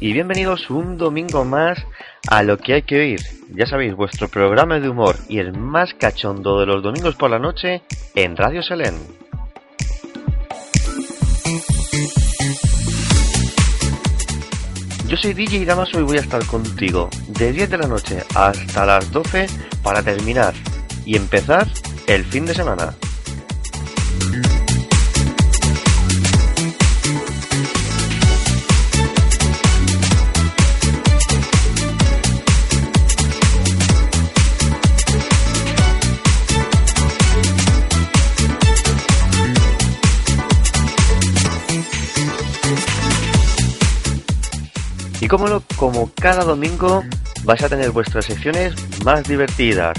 Y bienvenidos un domingo más a Lo que hay que oír. Ya sabéis, vuestro programa de humor y el más cachondo de los domingos por la noche en Radio Selén. Yo soy DJ Damaso y voy a estar contigo de 10 de la noche hasta las 12 para terminar y empezar el fin de semana. Como, como cada domingo vais a tener vuestras secciones más divertidas.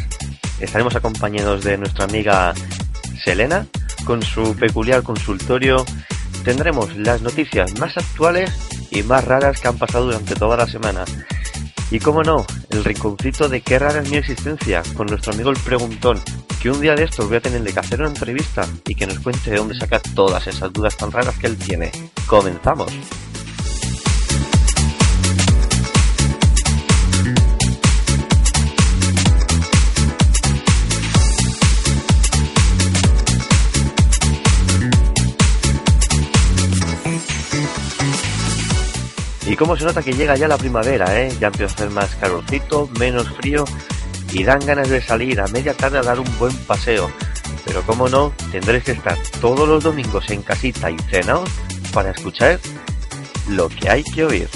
Estaremos acompañados de nuestra amiga Selena con su peculiar consultorio. Tendremos las noticias más actuales y más raras que han pasado durante toda la semana. Y como no, el rinconcito de qué rara es mi existencia con nuestro amigo el preguntón, que un día de estos voy a tenerle que hacer una entrevista y que nos cuente de dónde saca todas esas dudas tan raras que él tiene. Comenzamos. Y cómo se nota que llega ya la primavera, ¿eh? Ya empieza a hacer más calorcito, menos frío y dan ganas de salir a media tarde a dar un buen paseo. Pero como no, tendréis que estar todos los domingos en casita y cenaos para escuchar lo que hay que oír.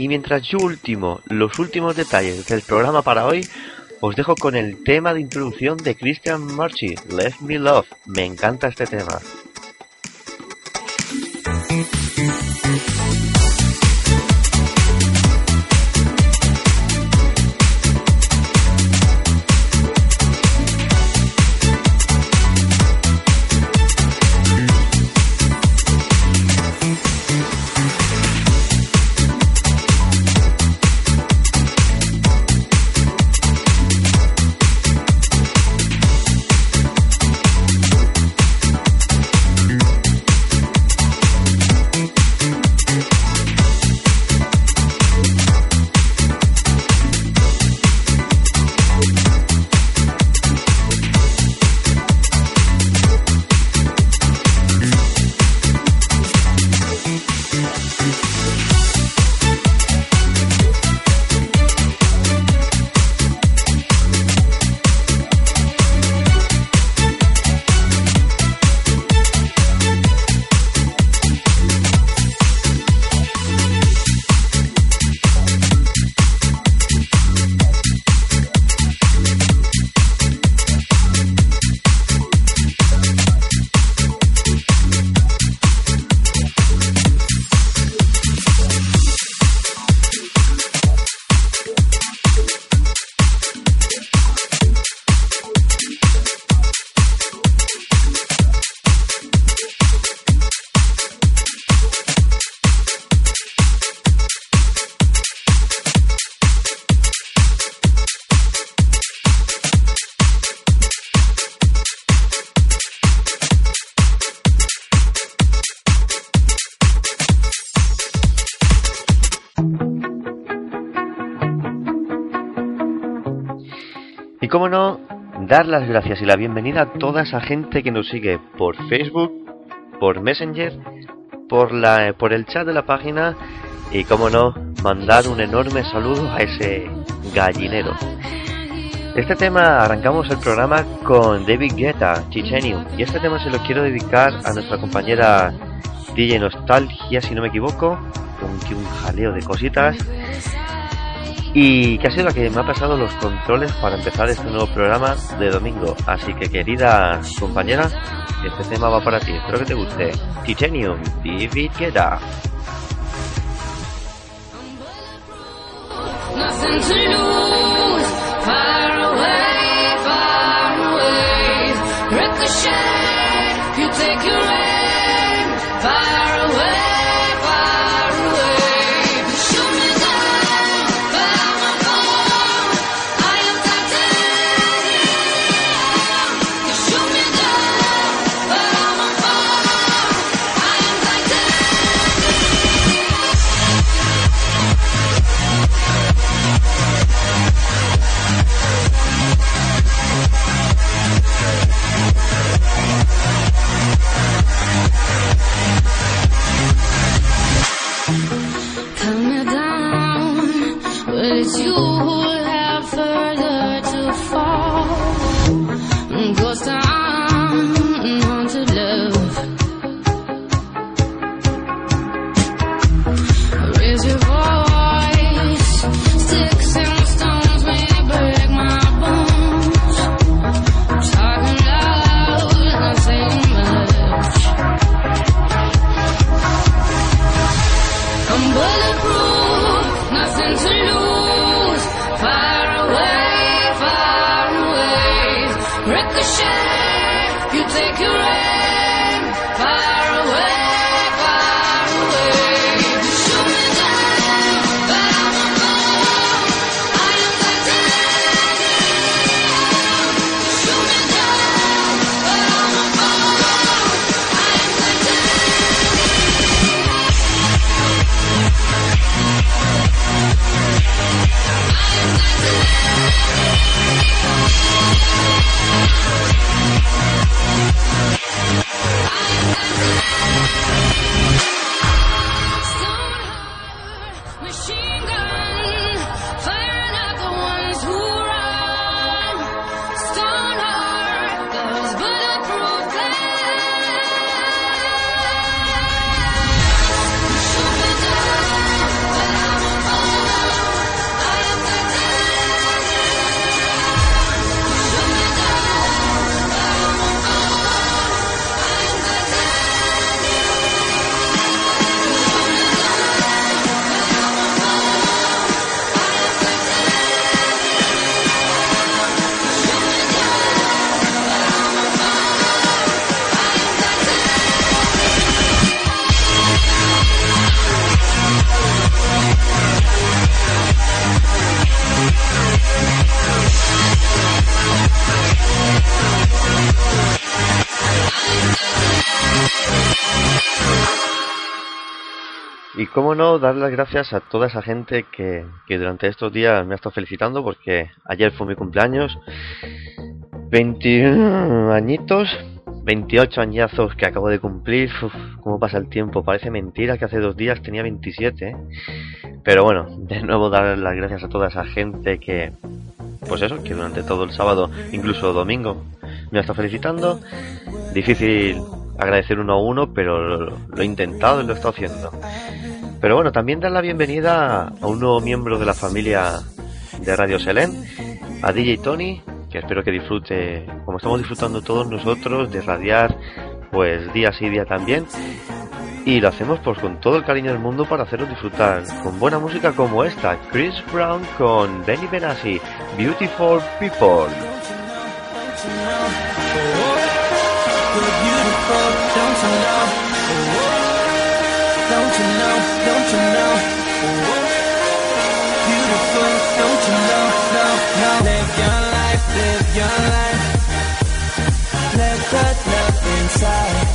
Y mientras yo último los últimos detalles del programa para hoy, os dejo con el tema de introducción de Christian Marchi, Let Me Love. Me encanta este tema. Dar las gracias y la bienvenida a toda esa gente que nos sigue por Facebook, por Messenger, por, la, por el chat de la página y cómo no, mandar un enorme saludo a ese gallinero. Este tema arrancamos el programa con David Guetta, Chichenium, y este tema se lo quiero dedicar a nuestra compañera DJ Nostalgia, si no me equivoco, con un jaleo de cositas, y que ha sido la que me ha pasado los controles para empezar este nuevo programa de domingo. Así que querida compañera, este tema va para ti, espero que te guste. Titanium, David cómo dar las gracias a toda esa gente que, durante estos días me ha estado felicitando porque ayer fue mi cumpleaños. 21 añitos, 28 añazos que acabo de cumplir. Uf, cómo pasa el tiempo, parece mentira que hace dos días tenía 27. ¿eh? Pero bueno, de nuevo dar las gracias a toda esa gente que, pues eso, que durante todo el sábado, incluso domingo, me ha estado felicitando. Difícil agradecer uno a uno, pero lo he intentado y lo he estado haciendo. Pero bueno, también dar la bienvenida a un nuevo miembro de la familia de Radio Selén, a DJ Tony, que espero que disfrute, como estamos disfrutando todos nosotros, de radiar pues día sí día también. Y lo hacemos pues con todo el cariño del mundo para haceros disfrutar con buena música como esta, Chris Brown con Benny Benassi, Beautiful People. Don't you know? Beautiful, don't you know, no, no. Live your life, live your life. Let love inside.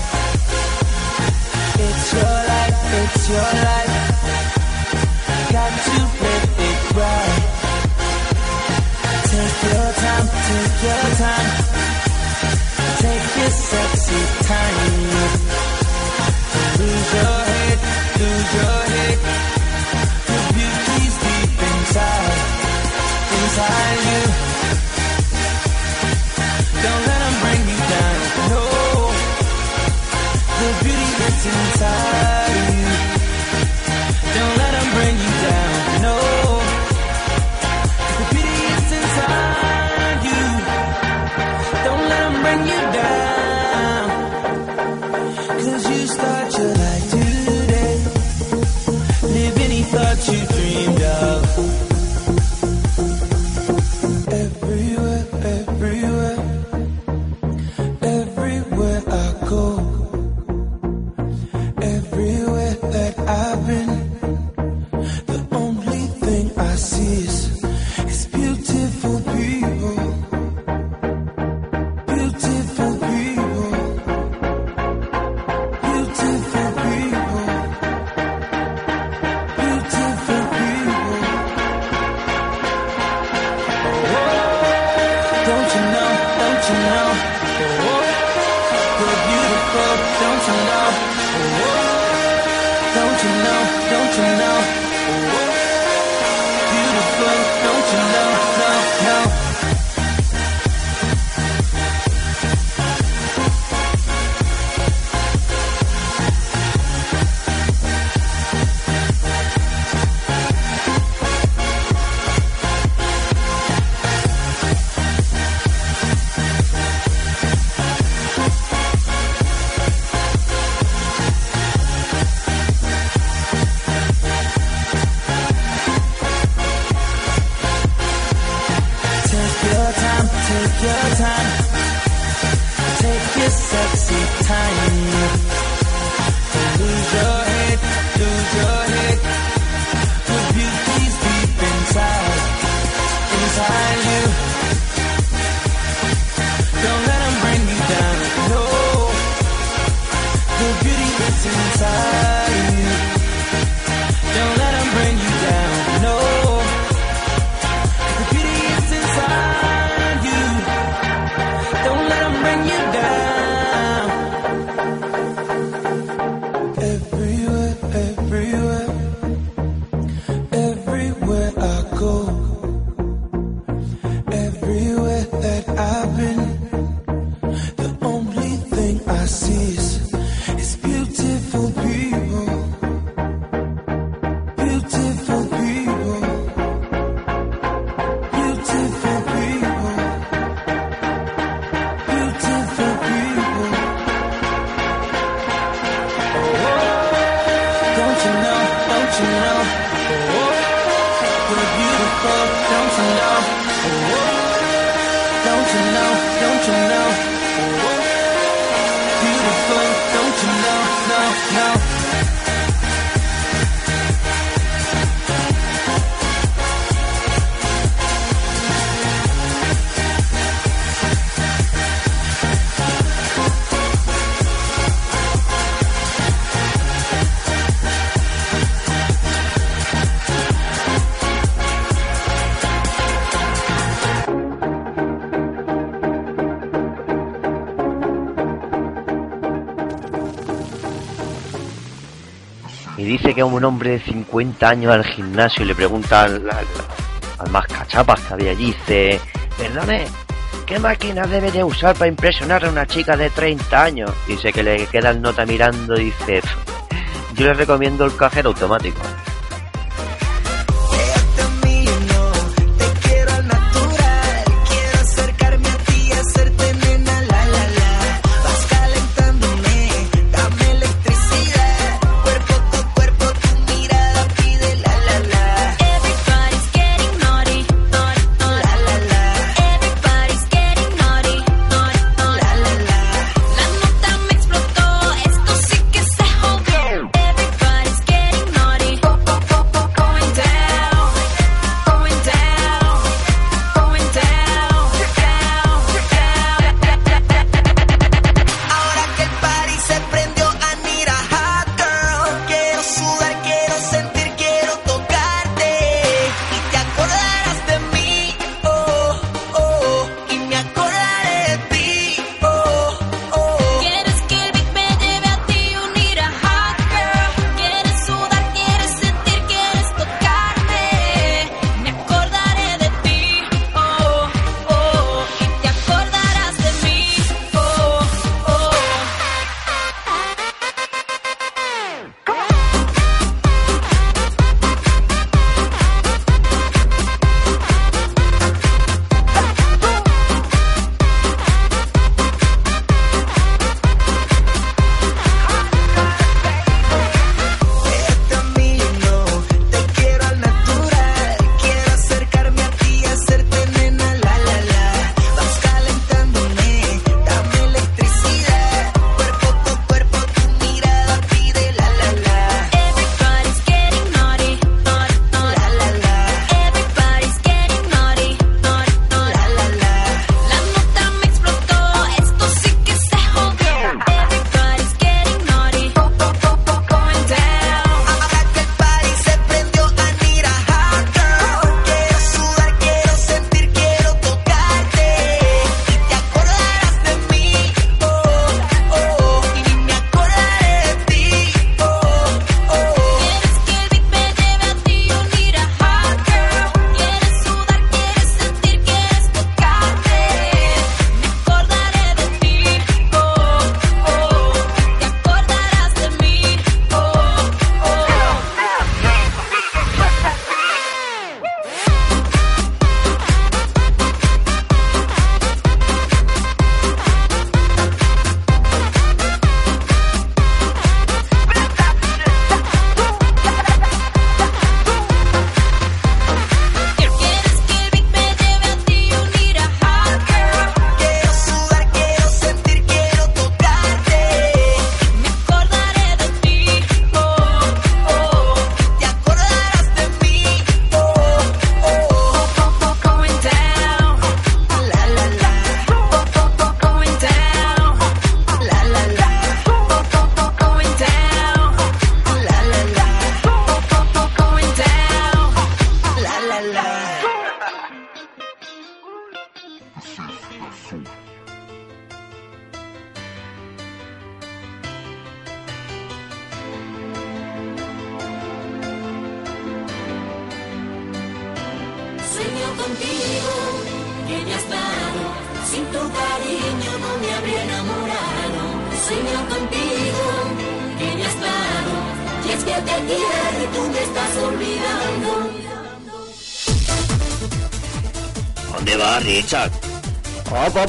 It's your life, it's your life. llega un hombre de 50 años al gimnasio y le pregunta al, al, al más cachapas que había allí, dice, perdone, ¿qué máquina debe de usar para impresionar a una chica de 30 años? Dice que le queda el nota mirando y dice, yo le recomiendo el cajero automático.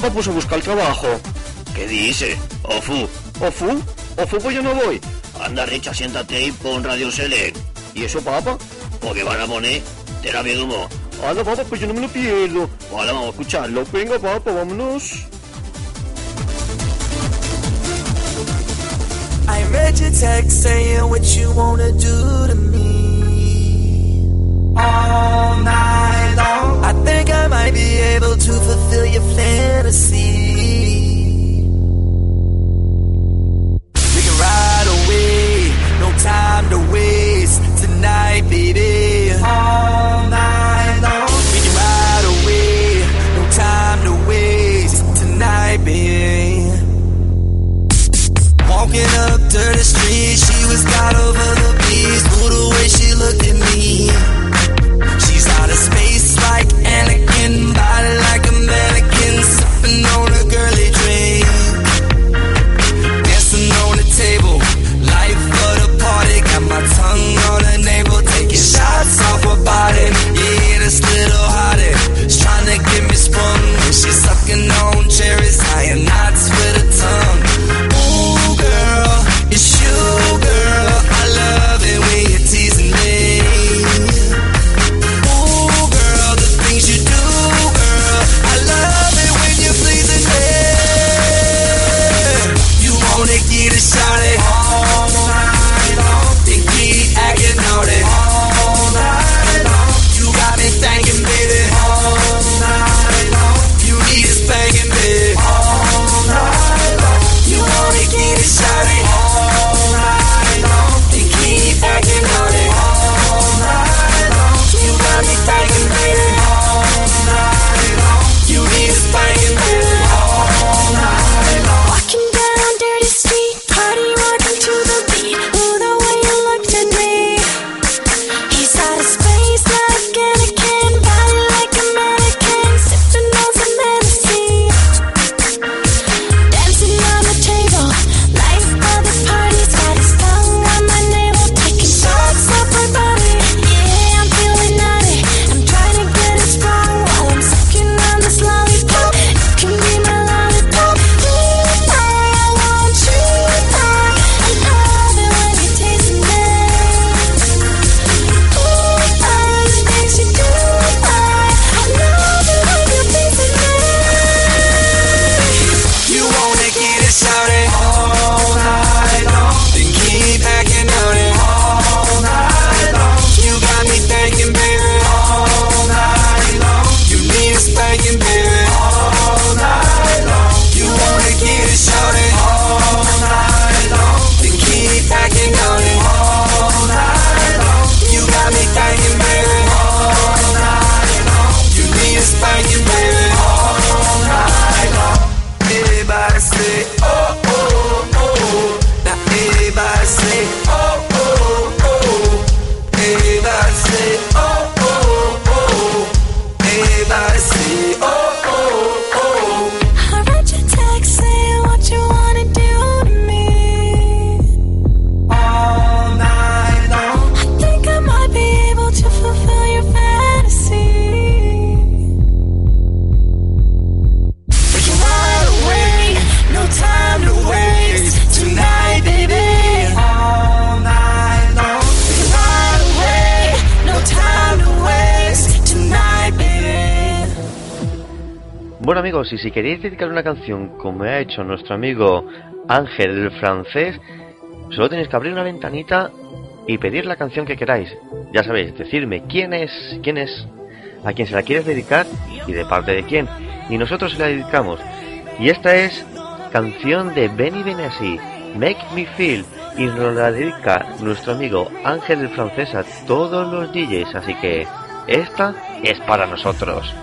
Ojo a buscar trabajo. ¿Qué dice? Ofu. ¿Ofu? ¿Ofu pues yo no voy? Anda, Richa, siéntate y pon Radio Select. ¿Y eso, papá? Porque van a poner terapia de humo. Hala, papá, pues yo no me lo pierdo. ahora vamos a escucharlo. Venga, papá, vámonos. I read your text saying what you wanna do to me all night. might be able to fulfill your fantasy. amigos, y si queréis dedicar una canción como ha hecho nuestro amigo Ángel el francés, solo tenéis que abrir una ventanita y pedir la canción que queráis. Ya sabéis, decirme quién es, quién es, a quién se la quieres dedicar y de parte de quién. Y nosotros se la dedicamos. Y esta es canción de Benny Benassi, Make Me Feel, y nos la dedica nuestro amigo Ángel el francés a todos los DJs, así que esta es para nosotros.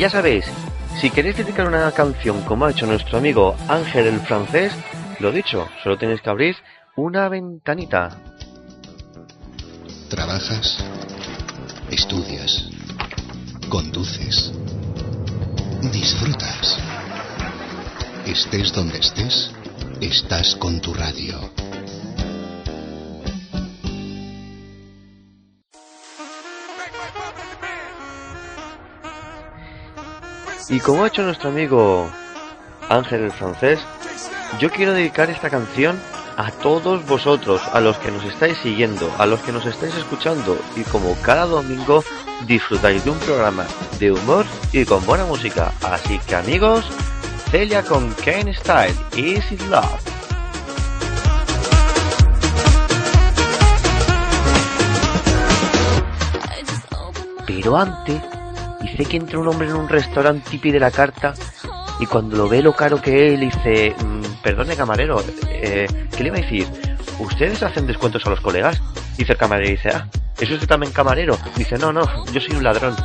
Ya sabéis, si queréis dedicar una canción como ha hecho nuestro amigo Ángel el francés, lo dicho, solo tenéis que abrir una ventanita. Trabajas, estudias, conduces, disfrutas. Estés donde estés, estás con tu radio. Y como ha hecho nuestro amigo Ángel el francés, yo quiero dedicar esta canción a todos vosotros, a los que nos estáis siguiendo, a los que nos estáis escuchando y como cada domingo disfrutáis de un programa de humor y con buena música. Así que amigos, Celia con Kane Style, Easy Love. Pero antes, dice que entra un hombre en un restaurante y pide la carta y cuando lo ve lo caro que es, le dice, "Mm, perdone camarero, eh, ¿qué le iba a decir? ¿Ustedes hacen descuentos a los colegas? Dice el camarero y dice, ah, ¿es usted también camarero? Dice, no, no, yo soy un ladrón.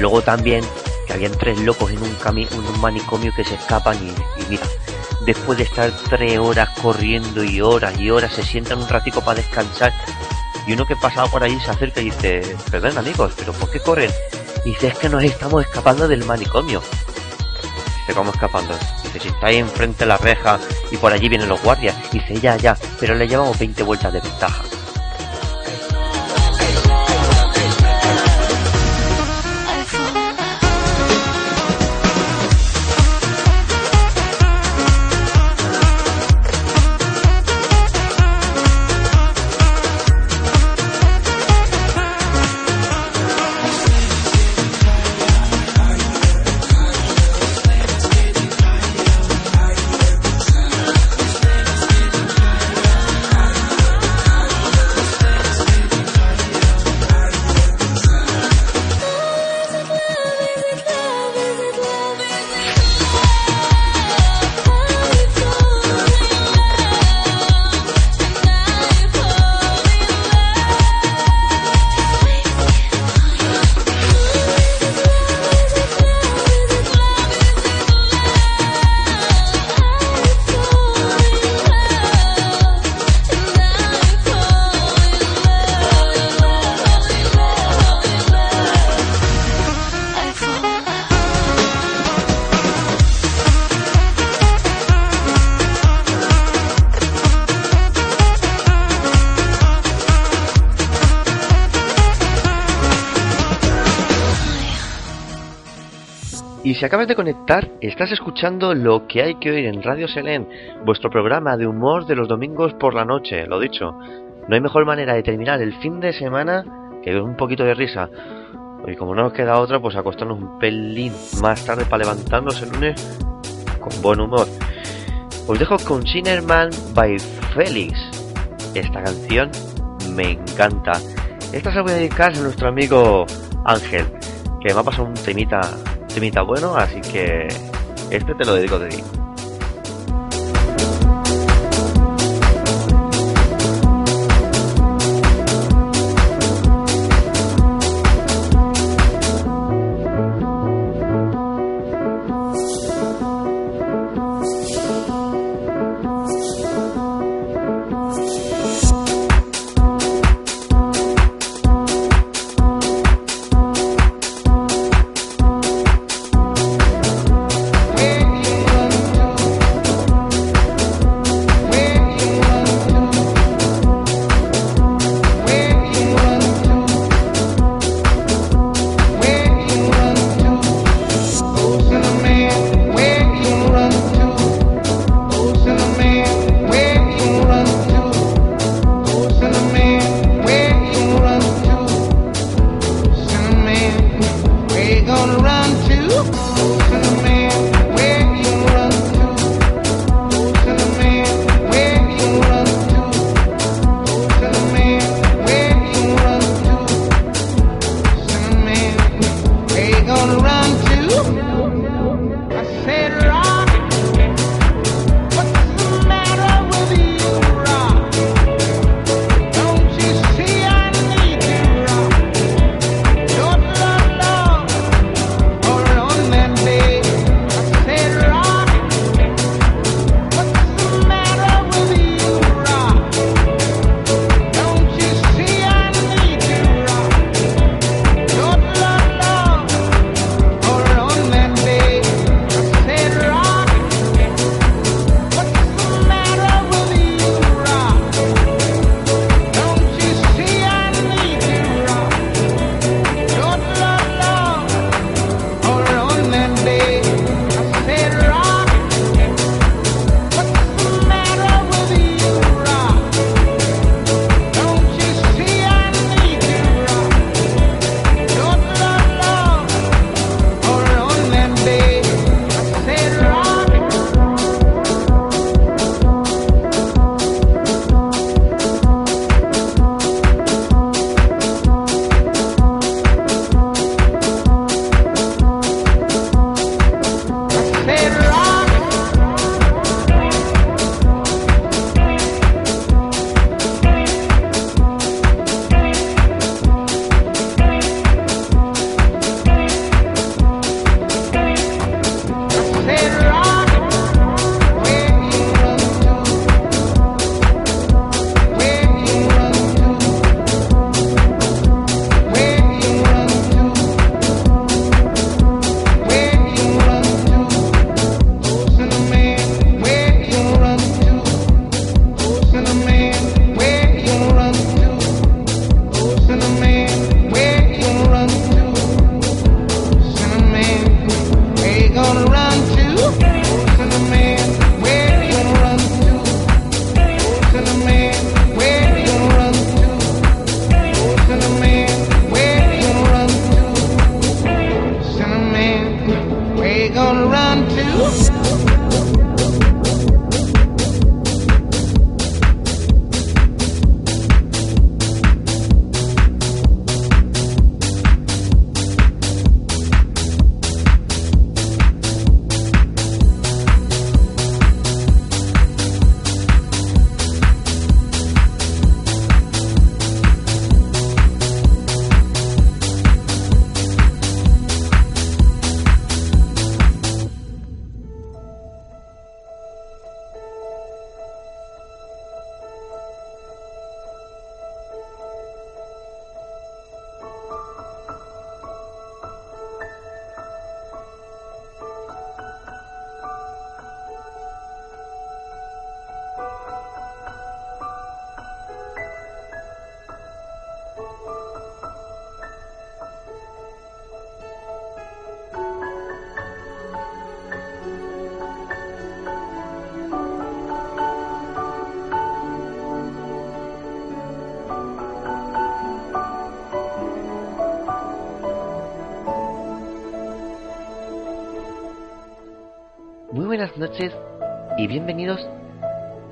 Luego también que habían tres locos en un, cami en un manicomio que se escapan y, y mira, después de estar tres horas corriendo y horas y horas se sientan un ratico para descansar y uno que pasaba por ahí se acerca y dice, perdón amigos, pero ¿por qué corren? Y dice, es que nos estamos escapando del manicomio. Dice, ¿cómo escapando? Dice, si estáis enfrente de la reja y por allí vienen los guardias. Dice, ya, ya, pero le llevamos 20 vueltas de ventaja. Si acabas de conectar, estás escuchando lo que hay que oír en Radio Selén, vuestro programa de humor de los domingos por la noche, lo dicho. No hay mejor manera de terminar el fin de semana que un poquito de risa. Y como no nos queda otra, pues acostarnos un pelín más tarde para levantarnos el lunes con buen humor. Os dejo con Sinnerman by Felix. Esta canción me encanta. Esta se la voy a dedicar a nuestro amigo Ángel, que me ha pasado un temita, temita bueno, así que este te lo dedico de ti.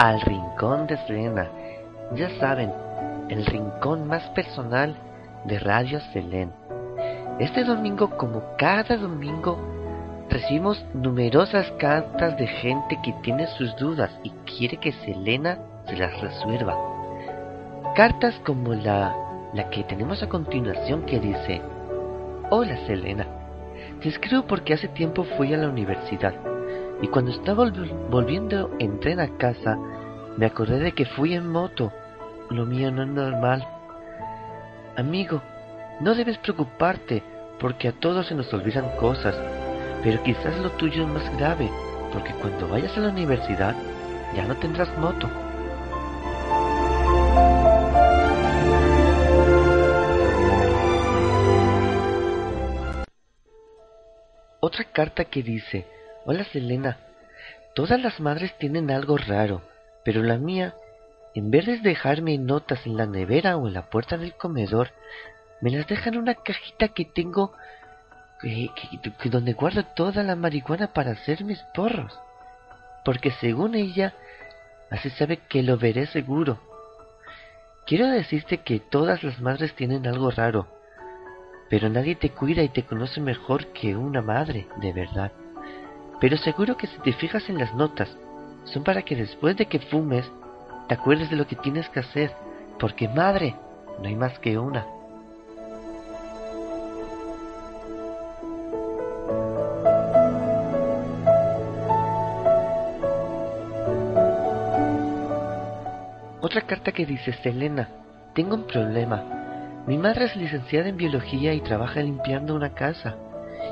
Al Rincón de Selena. Ya saben, el rincón más personal de Radio Selén. Este domingo, como cada domingo, recibimos numerosas cartas de gente que tiene sus dudas y quiere que Selena se las resuelva. Cartas como la, la que tenemos a continuación que dice, Hola Selena, te escribo porque hace tiempo fui a la universidad y cuando estaba volv- volviendo en tren a casa me acordé de que fui en moto. Lo mío no es normal. Amigo, no debes preocuparte porque a todos se nos olvidan cosas, pero quizás lo tuyo es más grave porque cuando vayas a la universidad ya no tendrás moto. Otra carta que dice, Hola Selena, todas las madres tienen algo raro, pero la mía, en vez de dejarme notas en la nevera o en la puerta del comedor, me las deja en una cajita que tengo que- que donde guardo toda la marihuana para hacer mis porros. Porque según ella, así sabe que lo veré seguro. Quiero decirte que todas las madres tienen algo raro, pero nadie te cuida y te conoce mejor que una madre, de verdad. Pero seguro que si te fijas en las notas, son para que después de que fumes, te acuerdes de lo que tienes que hacer, porque madre, no hay más que una. Otra carta que dice, Selena, tengo un problema. Mi madre es licenciada en biología y trabaja limpiando una casa.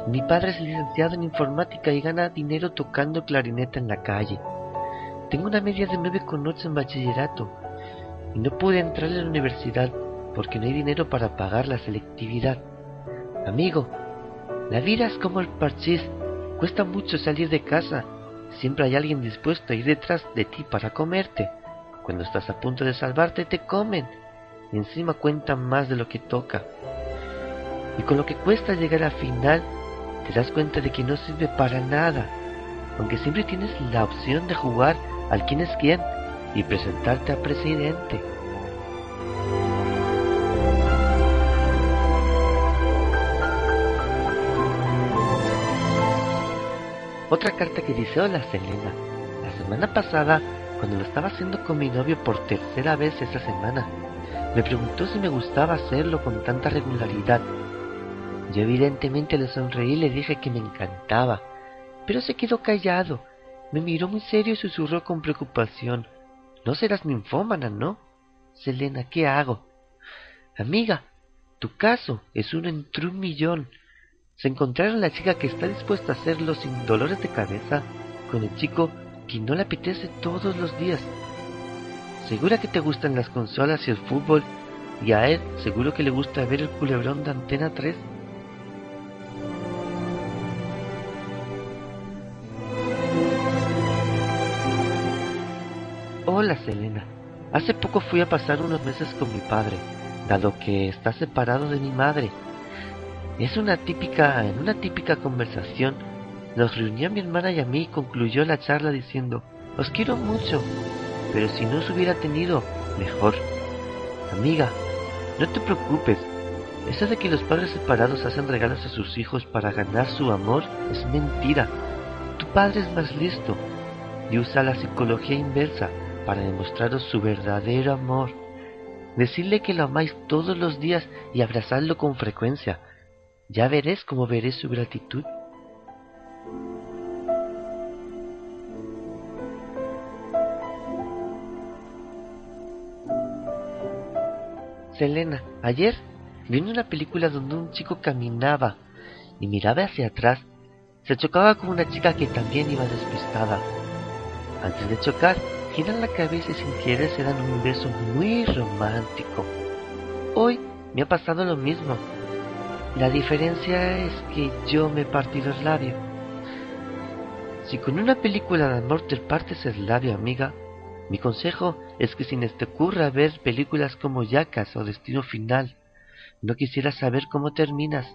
Mi padre es licenciado en informática y gana dinero tocando clarineta en la calle. Tengo una media de 9,8 en bachillerato y no pude entrar a la universidad porque no hay dinero para pagar la selectividad. Amigo, la vida es como el parchís, cuesta mucho salir de casa. Siempre hay alguien dispuesto a ir detrás de ti para comerte. Cuando estás a punto de salvarte te comen y encima cuentan más de lo que toca. Y con lo que cuesta llegar al final, te das cuenta de que no sirve para nada, aunque siempre tienes la opción de jugar al quién es quién y presentarte a presidente. Otra carta que dice, hola Selena, la semana pasada, cuando lo estaba haciendo con mi novio por tercera vez esa semana, me preguntó si me gustaba hacerlo con tanta regularidad. Yo evidentemente le sonreí y le dije que me encantaba, pero se quedó callado. Me miró muy serio y susurró con preocupación. No serás ninfómana, ¿no? Selena, ¿qué hago? Amiga, tu caso es uno entre un millón. Se encontraron la chica que está dispuesta a hacerlo sin dolores de cabeza con el chico que no le apetece todos los días. Segura que te gustan las consolas y el fútbol y a él seguro que le gusta ver el culebrón de Antena 3. Hola Selena, hace poco fui a pasar unos meses con mi padre, dado que está separado de mi madre. Es una típica, en una típica conversación, nos reunió a mi hermana y a mí y concluyó la charla diciendo, os quiero mucho, pero si no os hubiera tenido, mejor. Amiga, no te preocupes, eso de que los padres separados hacen regalos a sus hijos para ganar su amor es mentira. Tu padre es más listo y usa la psicología inversa para demostraros su verdadero amor. Decirle que lo amáis todos los días y abrazarlo con frecuencia. Ya veréis cómo veréis su gratitud. Selena, ayer vi una película donde un chico caminaba y miraba hacia atrás. Se chocaba con una chica que también iba despistada. Antes de chocar, giran la cabeza y sin querer se dan un beso muy romántico. Hoy me ha pasado lo mismo. La diferencia es que yo me he partido el labio. Si con una película de amor te partes el labio, amiga, mi consejo es que si te ocurra ver películas como Yacas o Destino Final, no quisiera saber cómo terminas.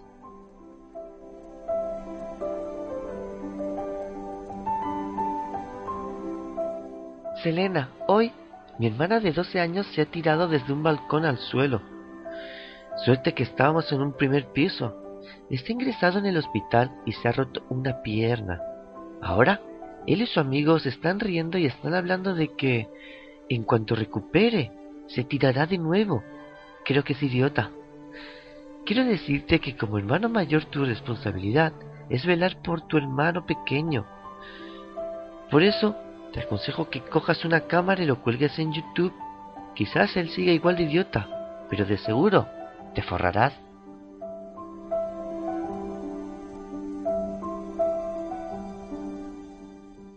Selena, hoy mi hermana de 12 años se ha tirado desde un balcón al suelo. Suerte que estábamos en un primer piso. Está ingresado en el hospital y se ha roto una pierna. Ahora, él y su amigo se están riendo y están hablando de que, en cuanto recupere, se tirará de nuevo. Creo que es idiota. Quiero decirte que como hermano mayor tu responsabilidad es velar por tu hermano pequeño. Por eso, te aconsejo que cojas una cámara y lo cuelgues en YouTube. Quizás él siga igual de idiota, pero de seguro te forrarás.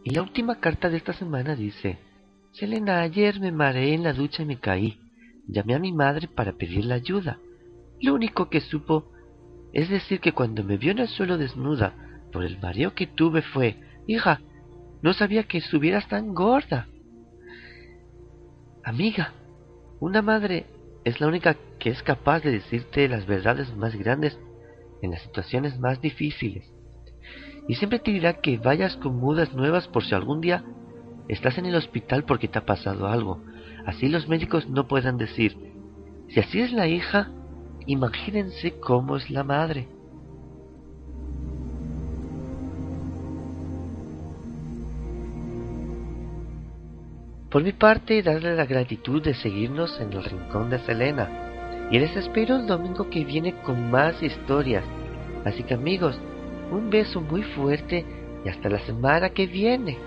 Y la última carta de esta semana dice, Selena, ayer me mareé en la ducha y me caí. Llamé a mi madre para pedirle ayuda. Lo único que supo es decir que cuando me vio en el suelo desnuda por el mareo que tuve fue, hija, no sabía que estuvieras tan gorda. Amiga, una madre es la única que es capaz de decirte las verdades más grandes en las situaciones más difíciles. Y siempre te dirá que vayas con mudas nuevas por si algún día estás en el hospital porque te ha pasado algo. Así los médicos no puedan decir, si así es la hija, imagínense cómo es la madre. Por mi parte, darle la gratitud de seguirnos en el rincón de Selena. Y les espero el domingo que viene con más historias. Así que amigos, un beso muy fuerte y hasta la semana que viene.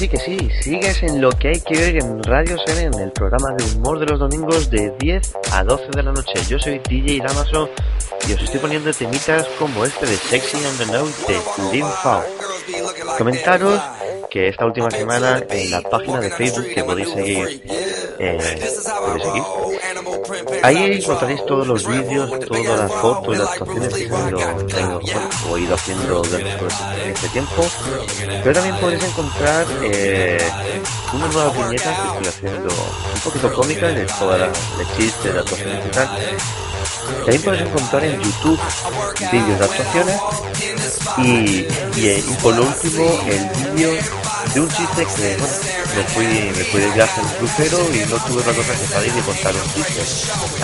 Sí, que sí. Sigues en lo que hay que ver en Radio Seren, el programa de humor de los domingos de 10 a 12 de la noche. Yo soy DJ Damaso y os estoy poniendo temitas como este de Sexy and the Note de Lim Fao. Comentaros que esta última semana en la página de Facebook que podéis seguir, eh, podéis seguir. Ahí encontraréis todos los vídeos, todas las fotos las actuaciones que ido, he ido- o ido haciendo dentro de este tiempo. Pero también podréis encontrar eh, unas nuevas viñetas que estoy haciendo un poquito cómicas de todas las chistes, de actuaciones y tal. También podéis encontrar en YouTube vídeos de actuaciones y, y, eh, y por último el vídeo de un chiste que bueno, me fui, me fui de viaje en un crucero y no tuve otra cosa que salir y contar un chiste.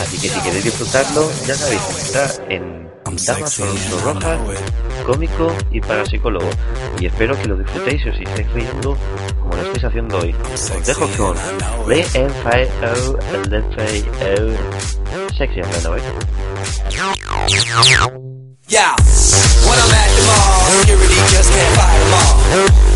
Así que si queréis disfrutarlo, ya sabéis, está en Damas Rojas, cómico y parapsicólogo. Y espero que lo disfrutéis y os estéis riendo como lo estáis haciendo hoy. Os dejo con Play and Fire O, el de Fire O, sexy and Runaway. Yeah, when I'm at the mall, security just can't fight them all.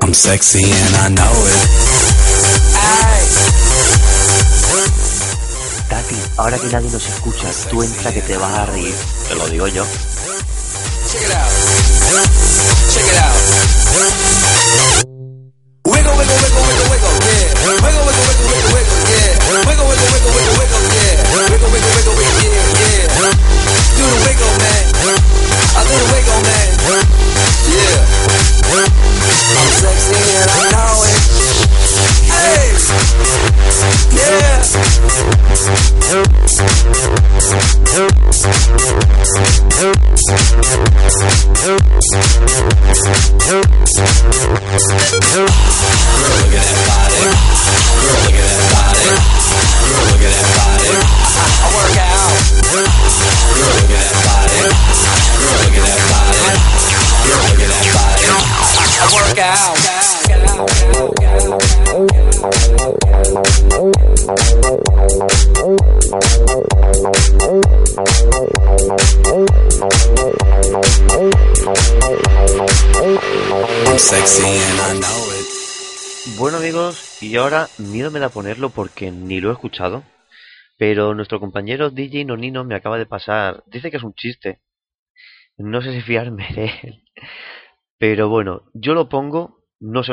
I'm sexy and I know it. Tati, ahora que nadie nos escucha, tú entra que te vas a reír. Te lo digo yo. Check it out. Check it out. Y ahora mídomela a ponerlo porque ni lo he escuchado. Pero nuestro compañero DJ Nonino me acaba de pasar. Dice que es un chiste. No sé si fiarme de él. Pero bueno, yo lo pongo, no se lo